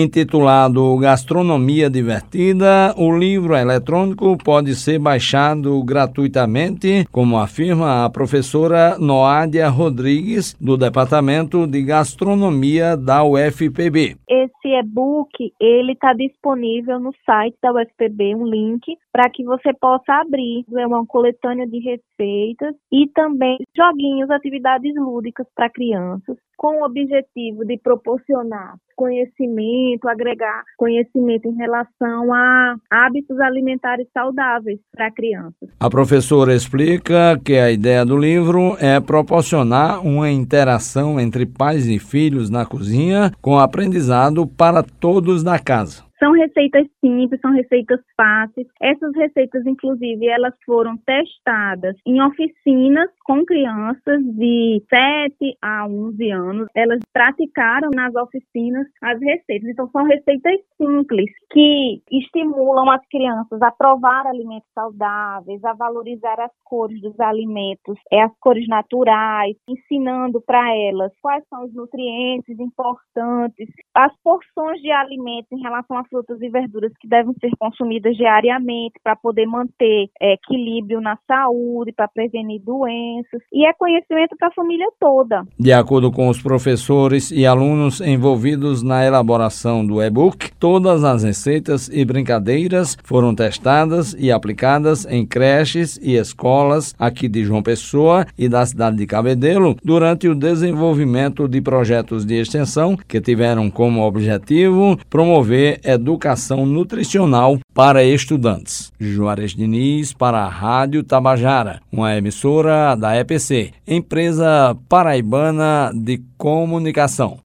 Intitulado Gastronomia Divertida, o livro eletrônico pode ser baixado gratuitamente, como afirma a professora Noádia Rodrigues, do Departamento de Gastronomia da UFPB. Esse e-book, ele está disponível no site da UFPB, um link para que você possa abrir. É uma coletânea de receitas e também joguinhos, atividades lúdicas para crianças, com o objetivo de proporcionar conhecimento, agregar conhecimento em relação a hábitos alimentares saudáveis para crianças. A professora explica que a ideia do livro é proporcionar uma interação entre pais e filhos na cozinha com aprendizado para todos na casa. São receitas simples, são receitas fáceis. Essas receitas, inclusive, elas foram testadas em oficinas com crianças de 7 a 11 anos. Elas praticaram nas oficinas as receitas. Então, são receitas simples que estimulam as crianças a provar alimentos saudáveis, a valorizar as cores dos alimentos, é, as cores naturais, ensinando para elas quais são os nutrientes importantes, as porções de alimentos em relação a frutas e verduras que devem ser consumidas diariamente para poder manter é, equilíbrio na saúde, para prevenir doenças. E é conhecimento para a família toda. De acordo com os professores e alunos envolvidos na elaboração do e-book, todas as receitas e brincadeiras foram testadas e aplicadas em creches e escolas aqui de João Pessoa e da cidade de Cabedelo durante o desenvolvimento de projetos de extensão que tiveram como objetivo promover educação nutricional para estudantes. Juarez Diniz para a Rádio Tabajara, uma emissora da EPC, empresa paraibana de comunicação.